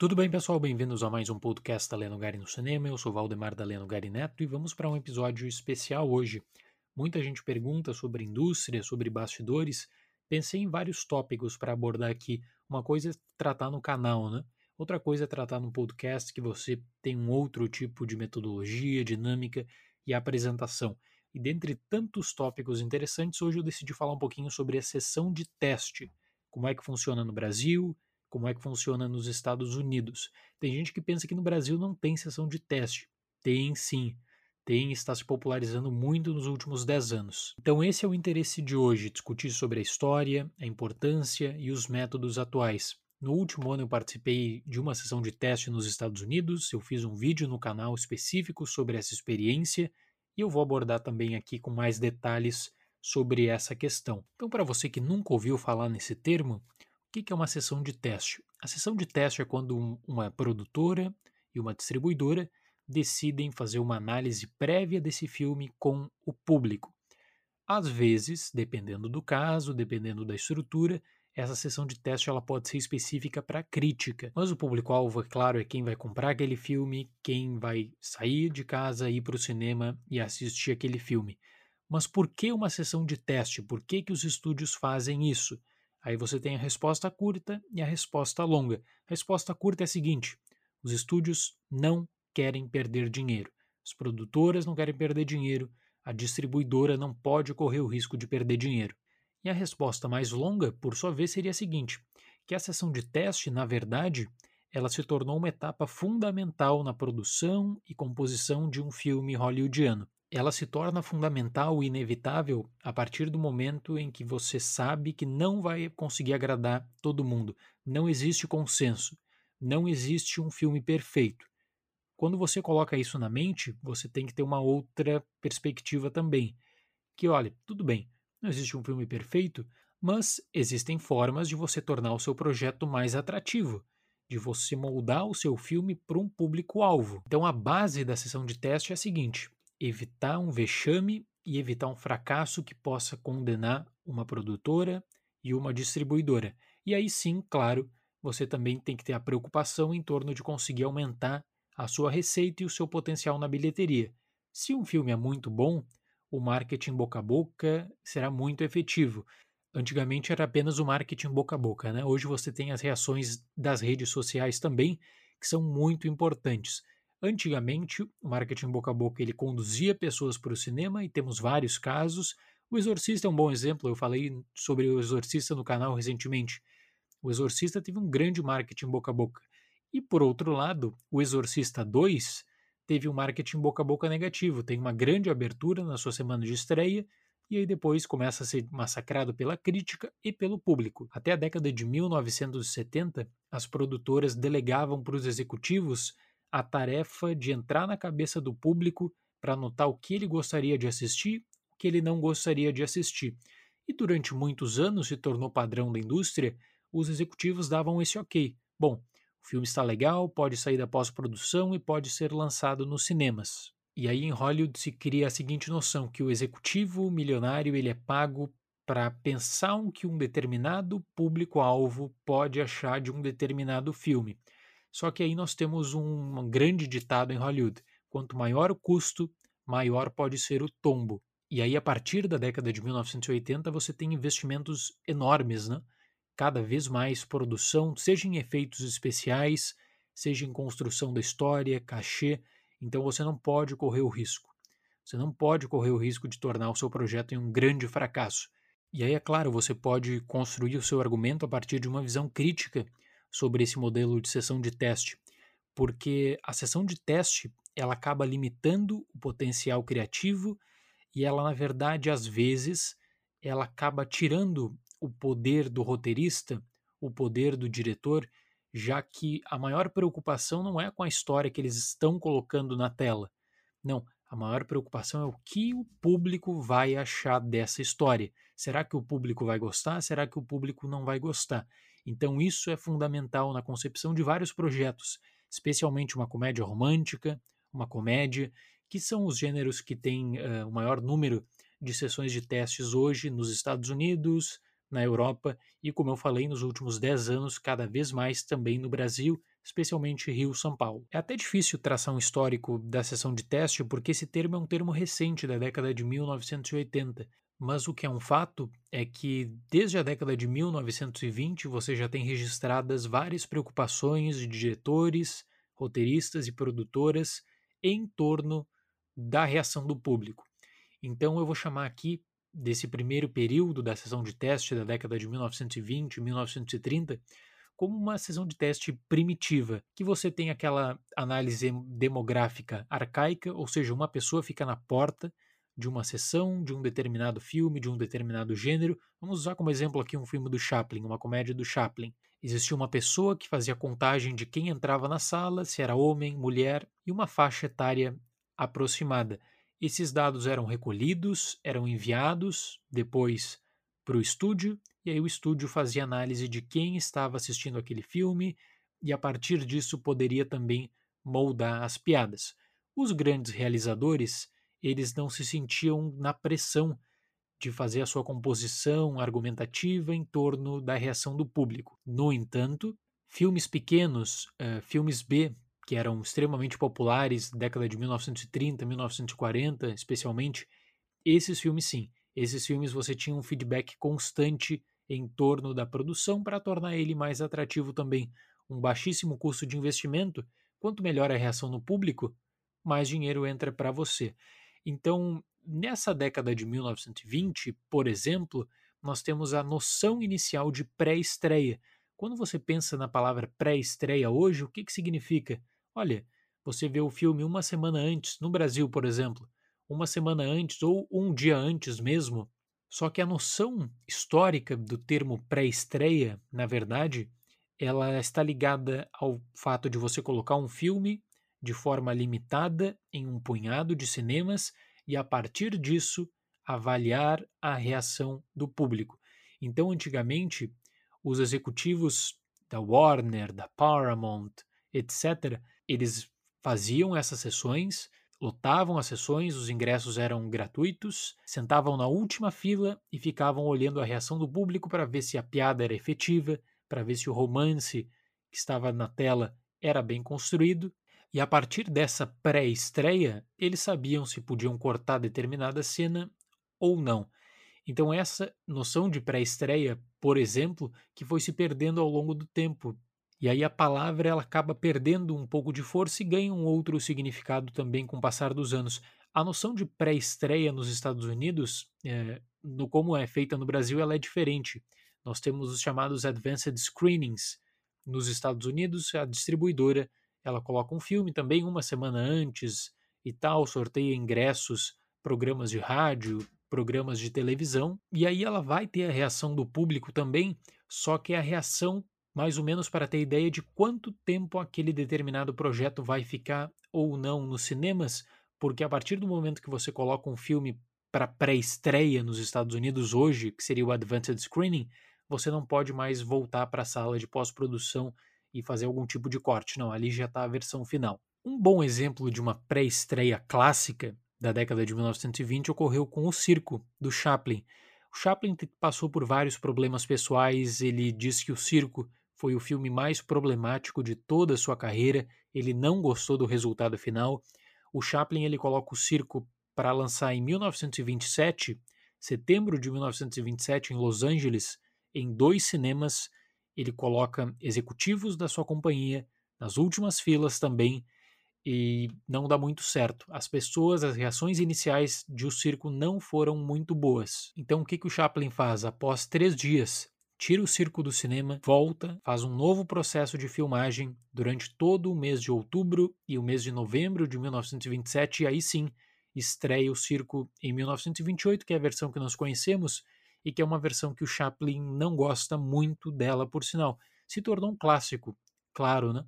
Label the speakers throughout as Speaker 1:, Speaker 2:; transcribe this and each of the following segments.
Speaker 1: Tudo bem, pessoal? Bem-vindos a mais um podcast da Leno Gari no Cinema. Eu sou Valdemar da Leno Gari Neto e vamos para um episódio especial hoje. Muita gente pergunta sobre indústria, sobre bastidores. Pensei em vários tópicos para abordar aqui. Uma coisa é tratar no canal, né? Outra coisa é tratar no podcast que você tem um outro tipo de metodologia, dinâmica e apresentação. E dentre tantos tópicos interessantes, hoje eu decidi falar um pouquinho sobre a sessão de teste. Como é que funciona no Brasil, como é que funciona nos Estados Unidos. Tem gente que pensa que no Brasil não tem sessão de teste. Tem sim. Tem está se popularizando muito nos últimos 10 anos. Então, esse é o interesse de hoje: discutir sobre a história, a importância e os métodos atuais. No último ano, eu participei de uma sessão de teste nos Estados Unidos. Eu fiz um vídeo no canal específico sobre essa experiência e eu vou abordar também aqui com mais detalhes sobre essa questão. Então, para você que nunca ouviu falar nesse termo, o que é uma sessão de teste? A sessão de teste é quando uma produtora e uma distribuidora decidem fazer uma análise prévia desse filme com o público. Às vezes, dependendo do caso, dependendo da estrutura, essa sessão de teste ela pode ser específica para crítica, mas o público-alvo, é claro, é quem vai comprar aquele filme, quem vai sair de casa, ir para o cinema e assistir aquele filme. Mas por que uma sessão de teste? Por que, que os estúdios fazem isso? Aí você tem a resposta curta e a resposta longa. A resposta curta é a seguinte: os estúdios não querem perder dinheiro. As produtoras não querem perder dinheiro, a distribuidora não pode correr o risco de perder dinheiro. E a resposta mais longa, por sua vez, seria a seguinte: que a sessão de teste, na verdade, ela se tornou uma etapa fundamental na produção e composição de um filme hollywoodiano ela se torna fundamental e inevitável a partir do momento em que você sabe que não vai conseguir agradar todo mundo. Não existe consenso. Não existe um filme perfeito. Quando você coloca isso na mente, você tem que ter uma outra perspectiva também. Que, olha, tudo bem, não existe um filme perfeito, mas existem formas de você tornar o seu projeto mais atrativo, de você moldar o seu filme para um público-alvo. Então, a base da sessão de teste é a seguinte: evitar um vexame e evitar um fracasso que possa condenar uma produtora e uma distribuidora. E aí sim, claro, você também tem que ter a preocupação em torno de conseguir aumentar a sua receita e o seu potencial na bilheteria. Se um filme é muito bom, o marketing boca a boca será muito efetivo. Antigamente era apenas o marketing boca a boca, né? Hoje você tem as reações das redes sociais também, que são muito importantes. Antigamente, o marketing boca a boca ele conduzia pessoas para o cinema e temos vários casos. O Exorcista é um bom exemplo, eu falei sobre o Exorcista no canal recentemente. O Exorcista teve um grande marketing boca a boca. E por outro lado, o Exorcista 2 teve um marketing boca a boca negativo, tem uma grande abertura na sua semana de estreia e aí depois começa a ser massacrado pela crítica e pelo público. Até a década de 1970, as produtoras delegavam para os executivos a tarefa de entrar na cabeça do público para notar o que ele gostaria de assistir, o que ele não gostaria de assistir. E durante muitos anos se tornou padrão da indústria, os executivos davam esse ok. Bom, o filme está legal, pode sair da pós-produção e pode ser lançado nos cinemas. E aí em Hollywood se cria a seguinte noção que o executivo milionário ele é pago para pensar o que um determinado público-alvo pode achar de um determinado filme. Só que aí nós temos um, grande ditado em Hollywood: quanto maior o custo, maior pode ser o tombo. E aí, a partir da década de 1980, você tem investimentos enormes, né? Cada vez mais produção, seja em efeitos especiais, seja em construção da história, cachê. Então você não pode correr o risco. Você não pode correr o risco de tornar o seu projeto em um grande fracasso. E aí, é claro, você pode construir o seu argumento a partir de uma visão crítica sobre esse modelo de sessão de teste, porque a sessão de teste ela acaba limitando o potencial criativo e ela na verdade às vezes ela acaba tirando o poder do roteirista, o poder do diretor, já que a maior preocupação não é com a história que eles estão colocando na tela. Não, a maior preocupação é o que o público vai achar dessa história. Será que o público vai gostar? Será que o público não vai gostar? Então, isso é fundamental na concepção de vários projetos, especialmente uma comédia romântica, uma comédia, que são os gêneros que têm uh, o maior número de sessões de testes hoje nos Estados Unidos, na Europa e, como eu falei, nos últimos 10 anos, cada vez mais também no Brasil, especialmente Rio-São Paulo. É até difícil traçar um histórico da sessão de teste porque esse termo é um termo recente da década de 1980. Mas o que é um fato é que desde a década de 1920 você já tem registradas várias preocupações de diretores, roteiristas e produtoras em torno da reação do público. Então eu vou chamar aqui desse primeiro período da sessão de teste da década de 1920 1930 como uma sessão de teste primitiva, que você tem aquela análise demográfica arcaica, ou seja, uma pessoa fica na porta de uma sessão, de um determinado filme, de um determinado gênero. Vamos usar como exemplo aqui um filme do Chaplin, uma comédia do Chaplin. Existia uma pessoa que fazia contagem de quem entrava na sala, se era homem, mulher e uma faixa etária aproximada. Esses dados eram recolhidos, eram enviados depois para o estúdio, e aí o estúdio fazia análise de quem estava assistindo aquele filme, e a partir disso poderia também moldar as piadas. Os grandes realizadores, eles não se sentiam na pressão de fazer a sua composição argumentativa em torno da reação do público. No entanto, filmes pequenos, uh, filmes B, que eram extremamente populares década de 1930, 1940, especialmente, esses filmes sim. Esses filmes você tinha um feedback constante em torno da produção para tornar ele mais atrativo também. Um baixíssimo custo de investimento, quanto melhor a reação no público, mais dinheiro entra para você. Então, nessa década de 1920, por exemplo, nós temos a noção inicial de pré-estreia. Quando você pensa na palavra pré-estreia hoje, o que, que significa? Olha, você vê o filme uma semana antes, no Brasil, por exemplo, uma semana antes ou um dia antes mesmo. Só que a noção histórica do termo pré-estreia, na verdade, ela está ligada ao fato de você colocar um filme de forma limitada em um punhado de cinemas e a partir disso avaliar a reação do público. Então, antigamente, os executivos da Warner, da Paramount, etc., eles faziam essas sessões, lotavam as sessões, os ingressos eram gratuitos, sentavam na última fila e ficavam olhando a reação do público para ver se a piada era efetiva, para ver se o romance que estava na tela era bem construído. E a partir dessa pré-estreia, eles sabiam se podiam cortar determinada cena ou não. Então, essa noção de pré-estreia, por exemplo, que foi se perdendo ao longo do tempo, e aí a palavra ela acaba perdendo um pouco de força e ganha um outro significado também com o passar dos anos. A noção de pré-estreia nos Estados Unidos, é, no como é feita no Brasil, ela é diferente. Nós temos os chamados advanced screenings. Nos Estados Unidos, a distribuidora ela coloca um filme também uma semana antes e tal, sorteia ingressos, programas de rádio, programas de televisão, e aí ela vai ter a reação do público também, só que é a reação mais ou menos para ter ideia de quanto tempo aquele determinado projeto vai ficar ou não nos cinemas, porque a partir do momento que você coloca um filme para pré-estreia nos Estados Unidos hoje, que seria o Advanced Screening, você não pode mais voltar para a sala de pós-produção e fazer algum tipo de corte. Não, ali já está a versão final. Um bom exemplo de uma pré-estreia clássica da década de 1920 ocorreu com o Circo, do Chaplin. O Chaplin passou por vários problemas pessoais, ele diz que o Circo foi o filme mais problemático de toda a sua carreira. Ele não gostou do resultado final. O Chaplin ele coloca o circo para lançar em 1927, setembro de 1927, em Los Angeles, em dois cinemas. Ele coloca executivos da sua companhia nas últimas filas também e não dá muito certo. As pessoas, as reações iniciais de O Circo não foram muito boas. Então, o que, que o Chaplin faz? Após três dias, tira o circo do cinema, volta, faz um novo processo de filmagem durante todo o mês de outubro e o mês de novembro de 1927, e aí sim estreia o circo em 1928, que é a versão que nós conhecemos e que é uma versão que o Chaplin não gosta muito dela, por sinal. Se tornou um clássico, claro, né?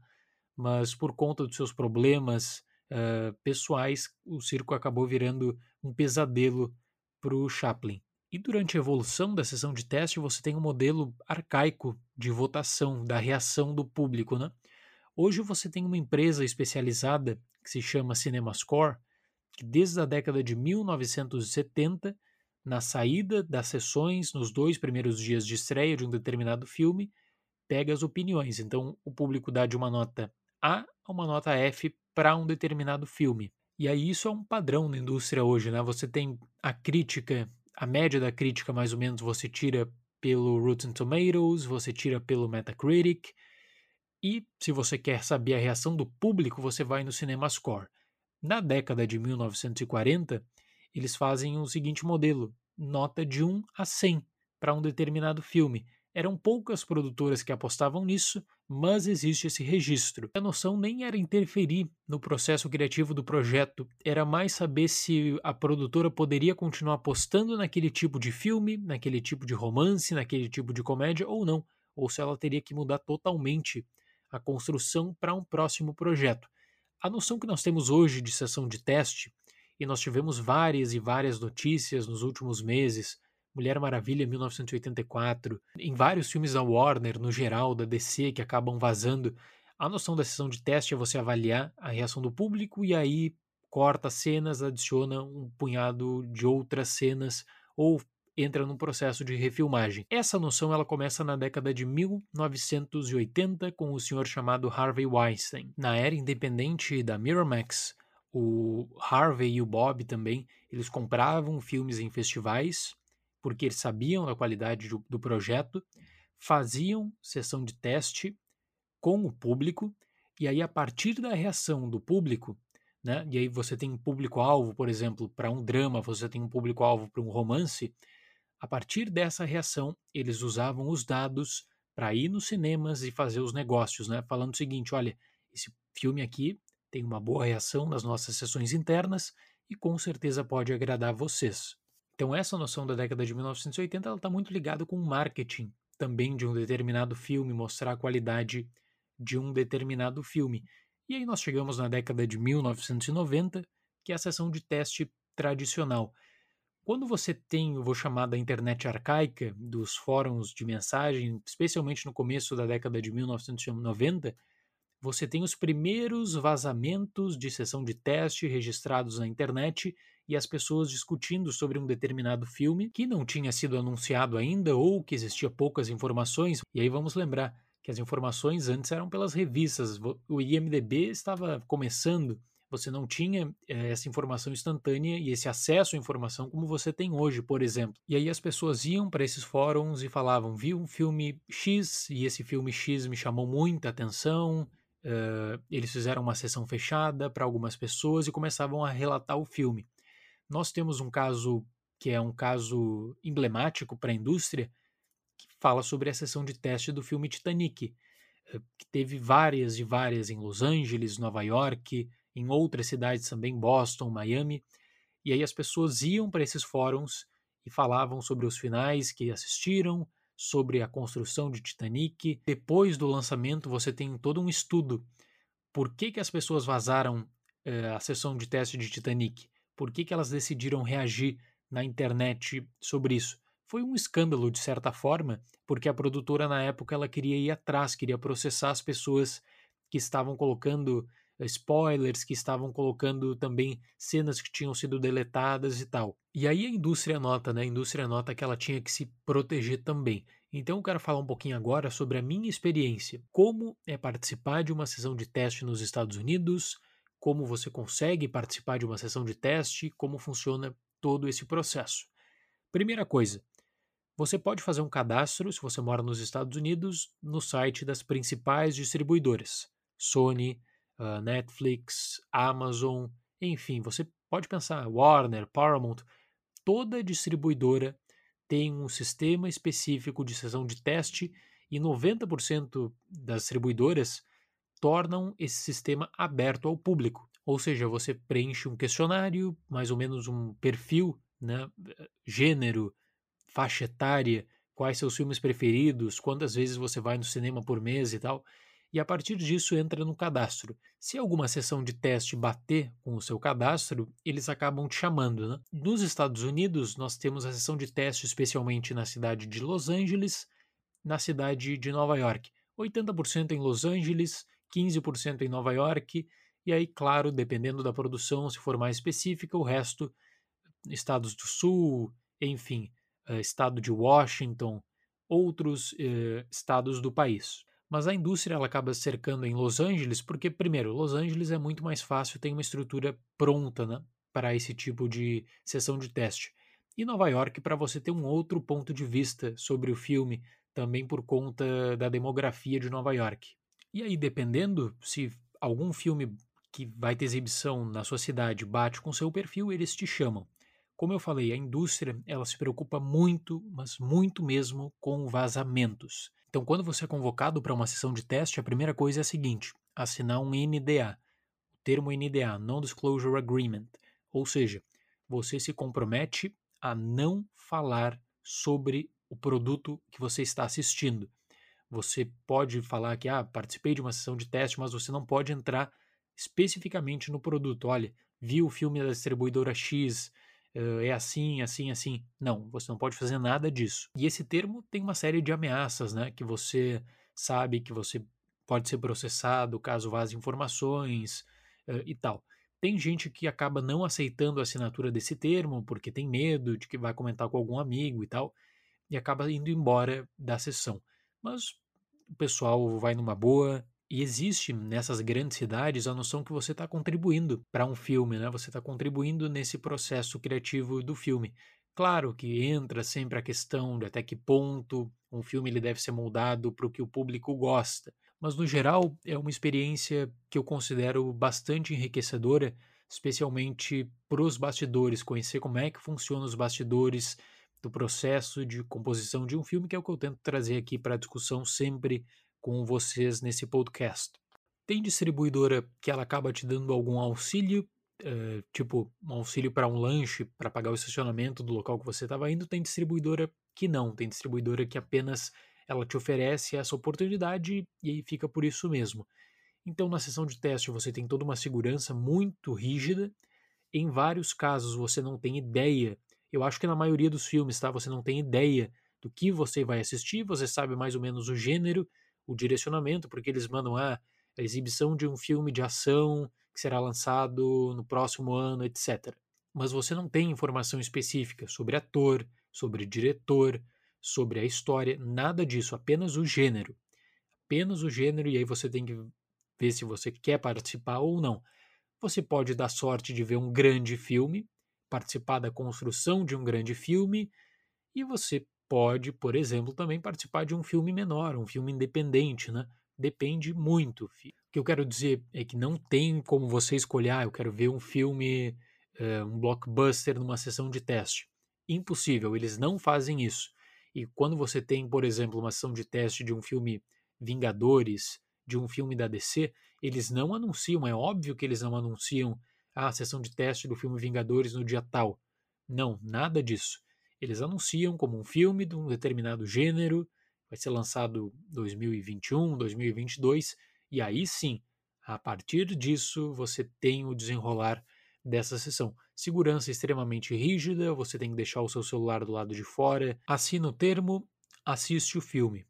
Speaker 1: Mas por conta dos seus problemas uh, pessoais, o circo acabou virando um pesadelo para o Chaplin. E durante a evolução da sessão de teste, você tem um modelo arcaico de votação, da reação do público. Né? Hoje você tem uma empresa especializada que se chama CinemaScore, que desde a década de 1970, na saída das sessões, nos dois primeiros dias de estreia de um determinado filme, pega as opiniões. Então, o público dá de uma nota A a uma nota F para um determinado filme. E aí isso é um padrão na indústria hoje, né? Você tem a crítica, a média da crítica mais ou menos você tira pelo Rotten Tomatoes, você tira pelo Metacritic, e se você quer saber a reação do público, você vai no CinemaScore. Na década de 1940, eles fazem o seguinte modelo: nota de 1 a 100 para um determinado filme. Eram poucas produtoras que apostavam nisso, mas existe esse registro. A noção nem era interferir no processo criativo do projeto, era mais saber se a produtora poderia continuar apostando naquele tipo de filme, naquele tipo de romance, naquele tipo de comédia ou não, ou se ela teria que mudar totalmente a construção para um próximo projeto. A noção que nós temos hoje de sessão de teste, e nós tivemos várias e várias notícias nos últimos meses, Mulher Maravilha 1984, em vários filmes da Warner, no geral, da DC, que acabam vazando, a noção da sessão de teste é você avaliar a reação do público e aí corta cenas, adiciona um punhado de outras cenas ou entra num processo de refilmagem. Essa noção ela começa na década de 1980 com o senhor chamado Harvey Weinstein. Na era independente da Miramax, o Harvey e o Bob também, eles compravam filmes em festivais porque eles sabiam da qualidade do, do projeto, faziam sessão de teste com o público e aí a partir da reação do público né? E aí você tem um público-alvo, por exemplo, para um drama, você tem um público-alvo para um romance. A partir dessa reação, eles usavam os dados para ir nos cinemas e fazer os negócios, né? Falando o seguinte: olha, esse filme aqui tem uma boa reação nas nossas sessões internas e com certeza pode agradar vocês. Então, essa noção da década de 1980 está muito ligada com o marketing também de um determinado filme, mostrar a qualidade de um determinado filme. E aí nós chegamos na década de 1990, que é a sessão de teste tradicional. Quando você tem, eu vou chamar da internet arcaica, dos fóruns de mensagem, especialmente no começo da década de 1990, você tem os primeiros vazamentos de sessão de teste registrados na internet e as pessoas discutindo sobre um determinado filme que não tinha sido anunciado ainda ou que existia poucas informações. E aí vamos lembrar que as informações antes eram pelas revistas. O IMDB estava começando você não tinha é, essa informação instantânea e esse acesso à informação como você tem hoje, por exemplo. E aí as pessoas iam para esses fóruns e falavam: vi um filme X e esse filme X me chamou muita atenção. Uh, eles fizeram uma sessão fechada para algumas pessoas e começavam a relatar o filme. Nós temos um caso que é um caso emblemático para a indústria, que fala sobre a sessão de teste do filme Titanic, que teve várias e várias em Los Angeles, Nova York, em outras cidades também, Boston, Miami. E aí as pessoas iam para esses fóruns e falavam sobre os finais que assistiram, sobre a construção de Titanic. Depois do lançamento, você tem todo um estudo. Por que, que as pessoas vazaram eh, a sessão de teste de Titanic? Por que, que elas decidiram reagir na internet sobre isso? Foi um escândalo, de certa forma, porque a produtora, na época, ela queria ir atrás, queria processar as pessoas que estavam colocando spoilers, que estavam colocando também cenas que tinham sido deletadas e tal. E aí a indústria nota, né? A indústria nota que ela tinha que se proteger também. Então eu quero falar um pouquinho agora sobre a minha experiência. Como é participar de uma sessão de teste nos Estados Unidos, como você consegue participar de uma sessão de teste, como funciona todo esse processo. Primeira coisa, você pode fazer um cadastro, se você mora nos Estados Unidos, no site das principais distribuidoras: Sony, uh, Netflix, Amazon, enfim, você pode pensar Warner, Paramount, toda distribuidora tem um sistema específico de sessão de teste e 90% das distribuidoras tornam esse sistema aberto ao público. Ou seja, você preenche um questionário, mais ou menos um perfil, né, gênero, faixa etária, quais seus filmes preferidos, quantas vezes você vai no cinema por mês e tal e a partir disso entra no cadastro. Se alguma sessão de teste bater com o seu cadastro, eles acabam te chamando. Né? Nos Estados Unidos, nós temos a sessão de teste especialmente na cidade de Los Angeles, na cidade de Nova York. 80% em Los Angeles, 15% em Nova York, e aí, claro, dependendo da produção, se for mais específica, o resto, estados do Sul, enfim, eh, estado de Washington, outros eh, estados do país. Mas a indústria ela acaba cercando em Los Angeles porque, primeiro, Los Angeles é muito mais fácil, tem uma estrutura pronta né, para esse tipo de sessão de teste. E Nova York para você ter um outro ponto de vista sobre o filme, também por conta da demografia de Nova York. E aí, dependendo se algum filme que vai ter exibição na sua cidade bate com seu perfil, eles te chamam. Como eu falei, a indústria ela se preocupa muito, mas muito mesmo, com vazamentos. Então, quando você é convocado para uma sessão de teste, a primeira coisa é a seguinte: assinar um NDA, o termo NDA, Non-Disclosure Agreement, ou seja, você se compromete a não falar sobre o produto que você está assistindo. Você pode falar que ah, participei de uma sessão de teste, mas você não pode entrar especificamente no produto. Olha, vi o filme da distribuidora X, é assim, assim, assim. Não, você não pode fazer nada disso. E esse termo tem uma série de ameaças, né? Que você sabe que você pode ser processado caso vaze informações e tal. Tem gente que acaba não aceitando a assinatura desse termo porque tem medo de que vai comentar com algum amigo e tal, e acaba indo embora da sessão. Mas o pessoal vai numa boa. E existe nessas grandes cidades a noção que você está contribuindo para um filme, né? Você está contribuindo nesse processo criativo do filme. Claro que entra sempre a questão de até que ponto um filme ele deve ser moldado para o que o público gosta. Mas no geral é uma experiência que eu considero bastante enriquecedora, especialmente para os bastidores, conhecer como é que funcionam os bastidores do processo de composição de um filme, que é o que eu tento trazer aqui para a discussão sempre com vocês nesse podcast. Tem distribuidora que ela acaba te dando algum auxílio, uh, tipo um auxílio para um lanche, para pagar o estacionamento do local que você estava indo. Tem distribuidora que não, tem distribuidora que apenas ela te oferece essa oportunidade e aí fica por isso mesmo. Então, na sessão de teste, você tem toda uma segurança muito rígida. Em vários casos, você não tem ideia eu acho que na maioria dos filmes, tá? Você não tem ideia do que você vai assistir, você sabe mais ou menos o gênero, o direcionamento, porque eles mandam ah, a exibição de um filme de ação que será lançado no próximo ano, etc. Mas você não tem informação específica sobre ator, sobre diretor, sobre a história, nada disso, apenas o gênero. Apenas o gênero, e aí você tem que ver se você quer participar ou não. Você pode dar sorte de ver um grande filme, participar da construção de um grande filme e você pode, por exemplo, também participar de um filme menor, um filme independente, né? Depende muito. O que eu quero dizer é que não tem como você escolher, ah, eu quero ver um filme, uh, um blockbuster numa sessão de teste. Impossível, eles não fazem isso. E quando você tem, por exemplo, uma sessão de teste de um filme Vingadores, de um filme da DC, eles não anunciam, é óbvio que eles não anunciam ah, a sessão de teste do filme Vingadores no dia tal. Não, nada disso. Eles anunciam como um filme de um determinado gênero, vai ser lançado 2021, 2022, e aí sim, a partir disso, você tem o desenrolar dessa sessão. Segurança extremamente rígida, você tem que deixar o seu celular do lado de fora, assina o termo, assiste o filme.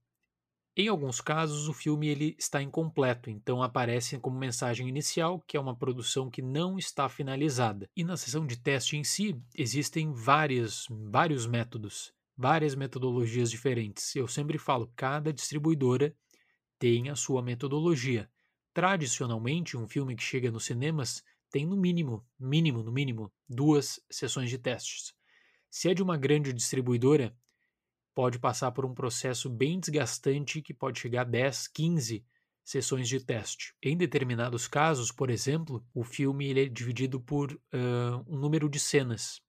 Speaker 1: Em alguns casos, o filme ele está incompleto, então aparece como mensagem inicial que é uma produção que não está finalizada. E na sessão de teste em si, existem várias, vários métodos, várias metodologias diferentes. Eu sempre falo, cada distribuidora tem a sua metodologia. Tradicionalmente, um filme que chega nos cinemas tem no mínimo, mínimo, no mínimo, duas sessões de testes. Se é de uma grande distribuidora, pode passar por um processo bem desgastante que pode chegar a 10, 15 sessões de teste. Em determinados casos, por exemplo, o filme ele é dividido por uh, um número de cenas.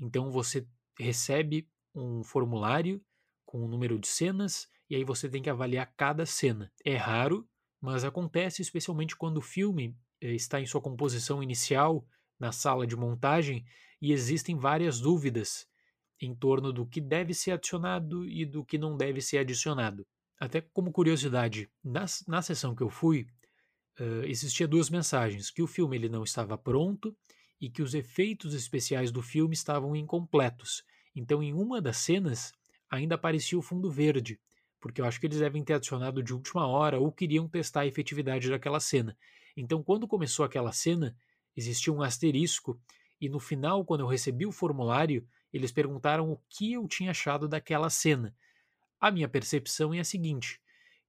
Speaker 1: Então você recebe um formulário com um número de cenas e aí você tem que avaliar cada cena. É raro, mas acontece especialmente quando o filme eh, está em sua composição inicial na sala de montagem e existem várias dúvidas em torno do que deve ser adicionado e do que não deve ser adicionado. Até como curiosidade, na, na sessão que eu fui, uh, existia duas mensagens, que o filme ele não estava pronto e que os efeitos especiais do filme estavam incompletos. Então, em uma das cenas, ainda aparecia o fundo verde, porque eu acho que eles devem ter adicionado de última hora ou queriam testar a efetividade daquela cena. Então, quando começou aquela cena, existia um asterisco e no final, quando eu recebi o formulário, eles perguntaram o que eu tinha achado daquela cena. A minha percepção é a seguinte: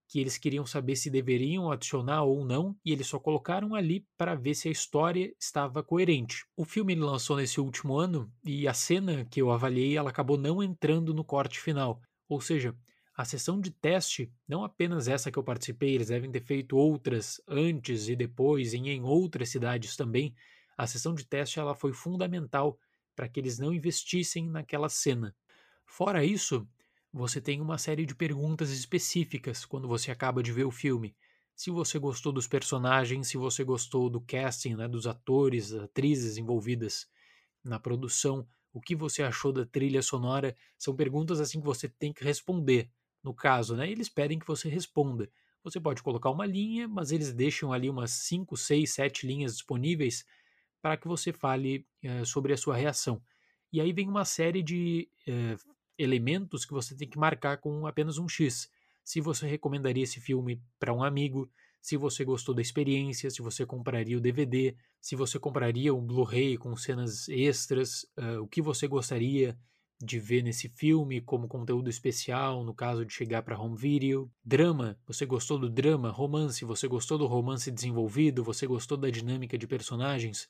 Speaker 1: que eles queriam saber se deveriam adicionar ou não, e eles só colocaram ali para ver se a história estava coerente. O filme lançou nesse último ano e a cena que eu avaliei ela acabou não entrando no corte final. Ou seja, a sessão de teste, não apenas essa que eu participei, eles devem ter feito outras antes e depois e em outras cidades também. A sessão de teste ela foi fundamental para que eles não investissem naquela cena. Fora isso, você tem uma série de perguntas específicas quando você acaba de ver o filme. Se você gostou dos personagens, se você gostou do casting, né, dos atores, atrizes envolvidas na produção, o que você achou da trilha sonora, são perguntas assim que você tem que responder. No caso, né, eles pedem que você responda. Você pode colocar uma linha, mas eles deixam ali umas 5, 6, 7 linhas disponíveis para que você fale uh, sobre a sua reação. E aí vem uma série de uh, elementos que você tem que marcar com apenas um X. Se você recomendaria esse filme para um amigo, se você gostou da experiência, se você compraria o DVD, se você compraria um Blu-ray com cenas extras, uh, o que você gostaria de ver nesse filme como conteúdo especial, no caso de chegar para home video. Drama, você gostou do drama? Romance, você gostou do romance desenvolvido? Você gostou da dinâmica de personagens?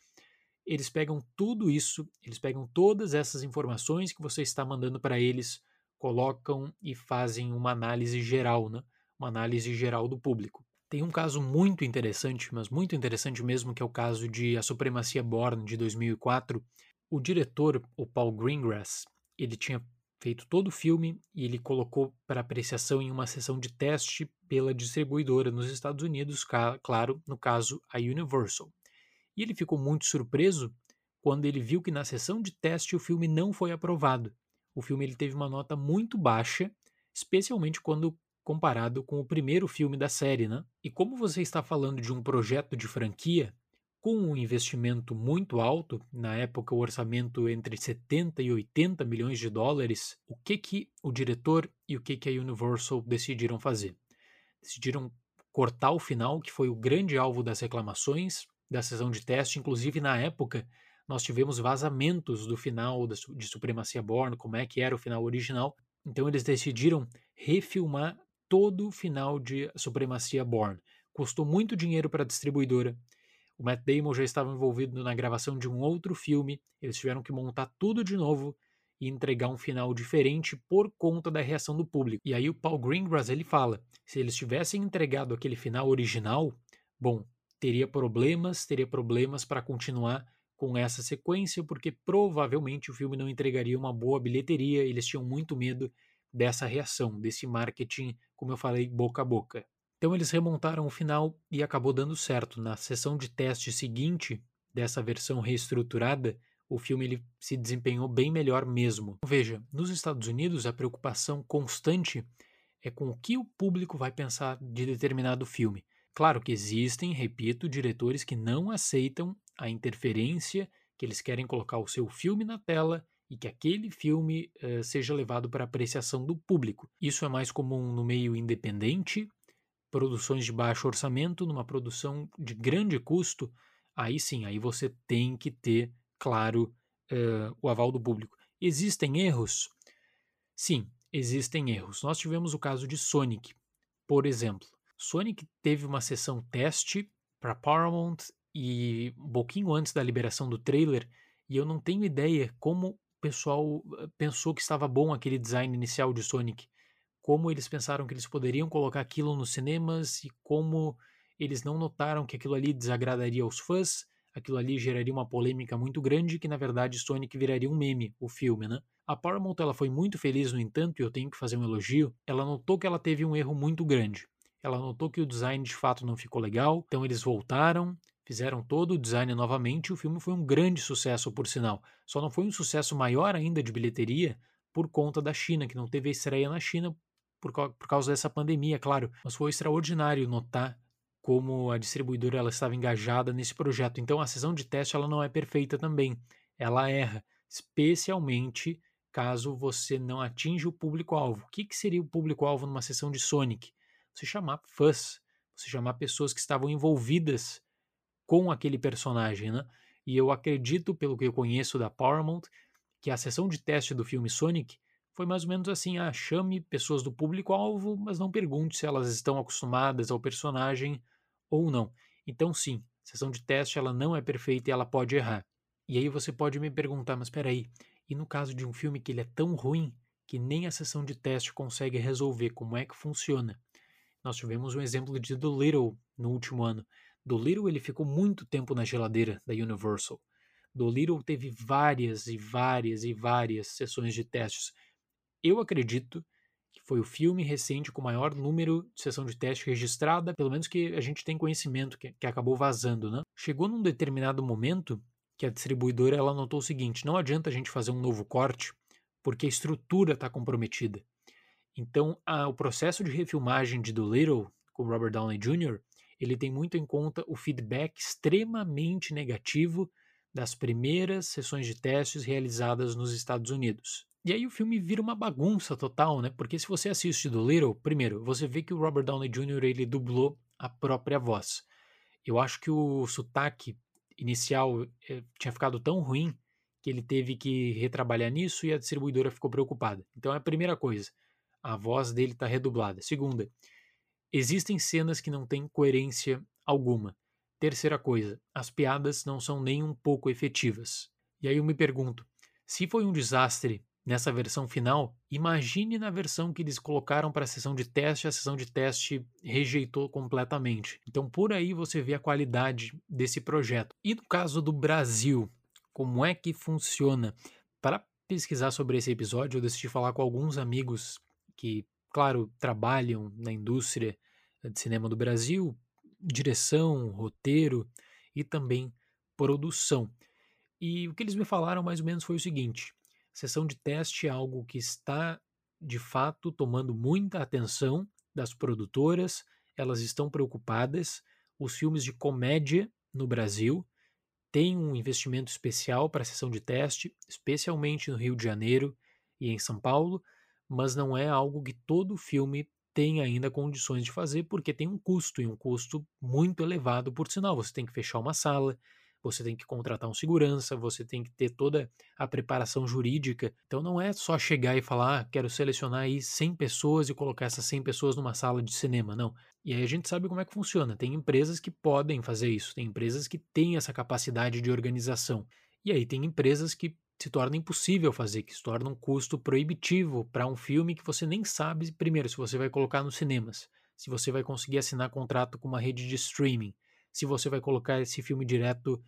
Speaker 1: Eles pegam tudo isso, eles pegam todas essas informações que você está mandando para eles, colocam e fazem uma análise geral, né? uma análise geral do público. Tem um caso muito interessante, mas muito interessante mesmo, que é o caso de A Supremacia Born, de 2004. O diretor, o Paul Greengrass, ele tinha feito todo o filme e ele colocou para apreciação em uma sessão de teste pela distribuidora nos Estados Unidos, claro, no caso a Universal. E ele ficou muito surpreso quando ele viu que na sessão de teste o filme não foi aprovado. O filme ele teve uma nota muito baixa, especialmente quando comparado com o primeiro filme da série, né? E como você está falando de um projeto de franquia com um investimento muito alto, na época o orçamento entre 70 e 80 milhões de dólares, o que que o diretor e o que que a Universal decidiram fazer? Decidiram cortar o final, que foi o grande alvo das reclamações, da sessão de teste. Inclusive, na época, nós tivemos vazamentos do final de Supremacia Born, como é que era o final original. Então, eles decidiram refilmar todo o final de Supremacia Born. Custou muito dinheiro para a distribuidora. O Matt Damon já estava envolvido na gravação de um outro filme. Eles tiveram que montar tudo de novo e entregar um final diferente por conta da reação do público. E aí o Paul Greengrass ele fala: se eles tivessem entregado aquele final original, bom, teria problemas, teria problemas para continuar com essa sequência, porque provavelmente o filme não entregaria uma boa bilheteria, eles tinham muito medo dessa reação, desse marketing, como eu falei, boca a boca. Então eles remontaram o final e acabou dando certo. Na sessão de teste seguinte dessa versão reestruturada, o filme ele se desempenhou bem melhor mesmo. Veja, nos Estados Unidos a preocupação constante é com o que o público vai pensar de determinado filme. Claro que existem, repito, diretores que não aceitam a interferência, que eles querem colocar o seu filme na tela e que aquele filme uh, seja levado para apreciação do público. Isso é mais comum no meio independente, produções de baixo orçamento, numa produção de grande custo, aí sim, aí você tem que ter, claro, uh, o aval do público. Existem erros? Sim, existem erros. Nós tivemos o caso de Sonic, por exemplo. Sonic teve uma sessão teste para Paramount e um pouquinho antes da liberação do trailer, e eu não tenho ideia como o pessoal eh, pensou que estava bom aquele design inicial de Sonic, como eles pensaram que eles poderiam colocar aquilo nos cinemas e como eles não notaram que aquilo ali desagradaria aos fãs, aquilo ali geraria uma polêmica muito grande que na verdade Sonic viraria um meme, o filme, né? A Paramount ela foi muito feliz, no entanto, e eu tenho que fazer um elogio, ela notou que ela teve um erro muito grande. Ela notou que o design de fato não ficou legal, então eles voltaram, fizeram todo o design novamente e o filme foi um grande sucesso, por sinal. Só não foi um sucesso maior ainda de bilheteria por conta da China, que não teve estreia na China por, por causa dessa pandemia, claro. Mas foi extraordinário notar como a distribuidora ela estava engajada nesse projeto. Então a sessão de teste ela não é perfeita também. Ela erra, especialmente caso você não atinja o público-alvo. O que, que seria o público-alvo numa sessão de Sonic? Você chamar fãs, você chamar pessoas que estavam envolvidas com aquele personagem, né? E eu acredito, pelo que eu conheço da Paramount, que a sessão de teste do filme Sonic foi mais ou menos assim: ah, chame pessoas do público-alvo, mas não pergunte se elas estão acostumadas ao personagem ou não. Então, sim, sessão de teste ela não é perfeita e ela pode errar. E aí você pode me perguntar, mas peraí, e no caso de um filme que ele é tão ruim que nem a sessão de teste consegue resolver, como é que funciona? Nós tivemos um exemplo de The Little no último ano. The Little ele ficou muito tempo na geladeira da Universal. The Little teve várias e várias e várias sessões de testes. Eu acredito que foi o filme recente com o maior número de sessão de teste registrada, pelo menos que a gente tem conhecimento, que, que acabou vazando, né? Chegou num determinado momento que a distribuidora ela notou o seguinte: não adianta a gente fazer um novo corte, porque a estrutura está comprometida. Então, a, o processo de refilmagem de Dolittle com Robert Downey Jr. ele tem muito em conta o feedback extremamente negativo das primeiras sessões de testes realizadas nos Estados Unidos. E aí o filme vira uma bagunça total, né? Porque se você assiste Dolittle, primeiro, você vê que o Robert Downey Jr. ele dublou a própria voz. Eu acho que o sotaque inicial eh, tinha ficado tão ruim que ele teve que retrabalhar nisso e a distribuidora ficou preocupada. Então é a primeira coisa a voz dele está redublada. Segunda, existem cenas que não têm coerência alguma. Terceira coisa, as piadas não são nem um pouco efetivas. E aí eu me pergunto, se foi um desastre nessa versão final, imagine na versão que eles colocaram para a sessão de teste, a sessão de teste rejeitou completamente. Então por aí você vê a qualidade desse projeto. E no caso do Brasil, como é que funciona? Para pesquisar sobre esse episódio, eu decidi falar com alguns amigos que, claro, trabalham na indústria de cinema do Brasil, direção, roteiro e também produção. E o que eles me falaram mais ou menos foi o seguinte: sessão de teste é algo que está de fato tomando muita atenção das produtoras, elas estão preocupadas. Os filmes de comédia no Brasil têm um investimento especial para a sessão de teste, especialmente no Rio de Janeiro e em São Paulo, mas não é algo que todo filme tem ainda condições de fazer, porque tem um custo, e um custo muito elevado, por sinal. Você tem que fechar uma sala, você tem que contratar um segurança, você tem que ter toda a preparação jurídica. Então não é só chegar e falar, ah, quero selecionar aí 100 pessoas e colocar essas 100 pessoas numa sala de cinema, não. E aí a gente sabe como é que funciona. Tem empresas que podem fazer isso, tem empresas que têm essa capacidade de organização. E aí tem empresas que se torna impossível fazer, que se torna um custo proibitivo para um filme que você nem sabe, primeiro, se você vai colocar nos cinemas, se você vai conseguir assinar contrato com uma rede de streaming, se você vai colocar esse filme direto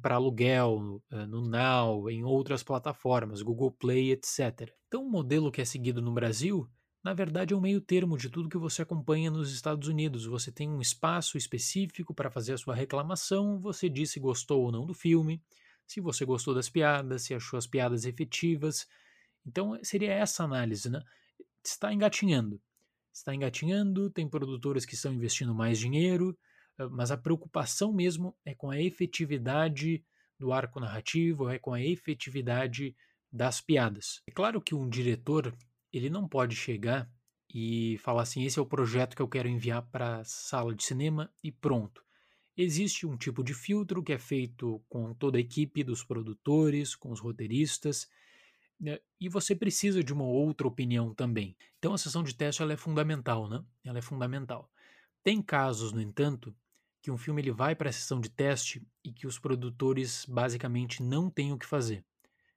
Speaker 1: para aluguel, eh, no Now, em outras plataformas, Google Play, etc. Então, o modelo que é seguido no Brasil, na verdade, é um meio termo de tudo que você acompanha nos Estados Unidos. Você tem um espaço específico para fazer a sua reclamação, você diz se gostou ou não do filme, se você gostou das piadas, se achou as piadas efetivas. Então seria essa análise, né? Está engatinhando. Está engatinhando, tem produtoras que estão investindo mais dinheiro, eh, mas a preocupação mesmo é com a efetividade do arco narrativo, é com a efetividade das piadas. É claro que um diretor, ele não pode chegar e falar assim, esse é o projeto que eu quero enviar para a sala de cinema e pronto. Existe um tipo de filtro que é feito com toda a equipe dos produtores, com os roteiristas, né? e você precisa de uma outra opinião também. Então a sessão de teste ela é fundamental, né? Ela é fundamental. Tem casos, no entanto, que um filme ele vai para a sessão de teste e que os produtores basicamente não têm o que fazer.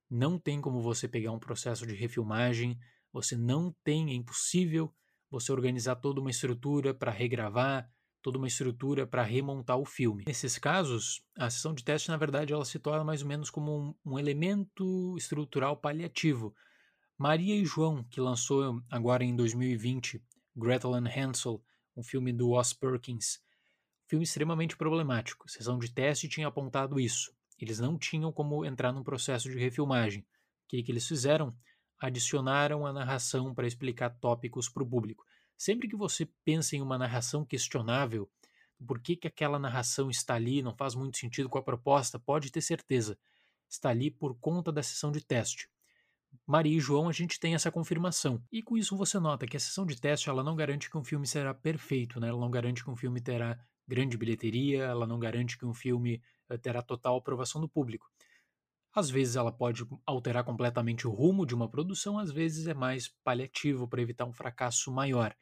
Speaker 1: Não tem como você pegar um processo de refilmagem, você não tem, é impossível você organizar toda uma estrutura para regravar, toda uma estrutura para remontar o filme. Nesses casos, a sessão de teste, na verdade, ela se torna mais ou menos como um, um elemento estrutural paliativo. Maria e João, que lançou agora em 2020, Gretel and Hansel, um filme do Os Perkins, filme extremamente problemático. A sessão de teste tinha apontado isso. Eles não tinham como entrar num processo de refilmagem. O que, que eles fizeram? Adicionaram a narração para explicar tópicos para o público. Sempre que você pensa em uma narração questionável, por que, que aquela narração está ali, não faz muito sentido com a proposta, pode ter certeza. Está ali por conta da sessão de teste. Maria e João, a gente tem essa confirmação. E com isso você nota que a sessão de teste ela não garante que um filme será perfeito, né? ela não garante que um filme terá grande bilheteria, ela não garante que um filme eh, terá total aprovação do público. Às vezes ela pode alterar completamente o rumo de uma produção, às vezes é mais paliativo para evitar um fracasso maior.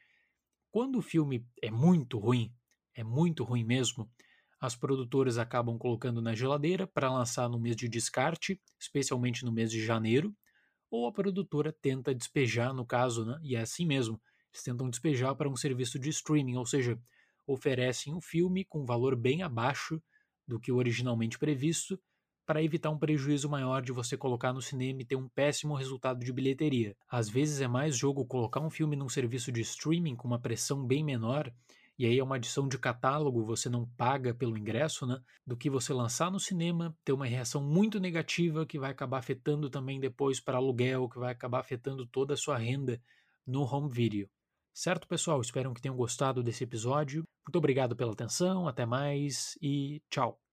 Speaker 1: Quando o filme é muito ruim, é muito ruim mesmo, as produtoras acabam colocando na geladeira para lançar no mês de descarte, especialmente no mês de janeiro, ou a produtora tenta despejar, no caso, né? e é assim mesmo, eles tentam despejar para um serviço de streaming, ou seja, oferecem um filme com valor bem abaixo do que originalmente previsto, para evitar um prejuízo maior de você colocar no cinema e ter um péssimo resultado de bilheteria. Às vezes é mais jogo colocar um filme num serviço de streaming com uma pressão bem menor, e aí é uma adição de catálogo, você não paga pelo ingresso, né? Do que você lançar no cinema, ter uma reação muito negativa que vai acabar afetando também depois para aluguel, que vai acabar afetando toda a sua renda no home video. Certo, pessoal? Espero que tenham gostado desse episódio. Muito obrigado pela atenção, até mais e tchau.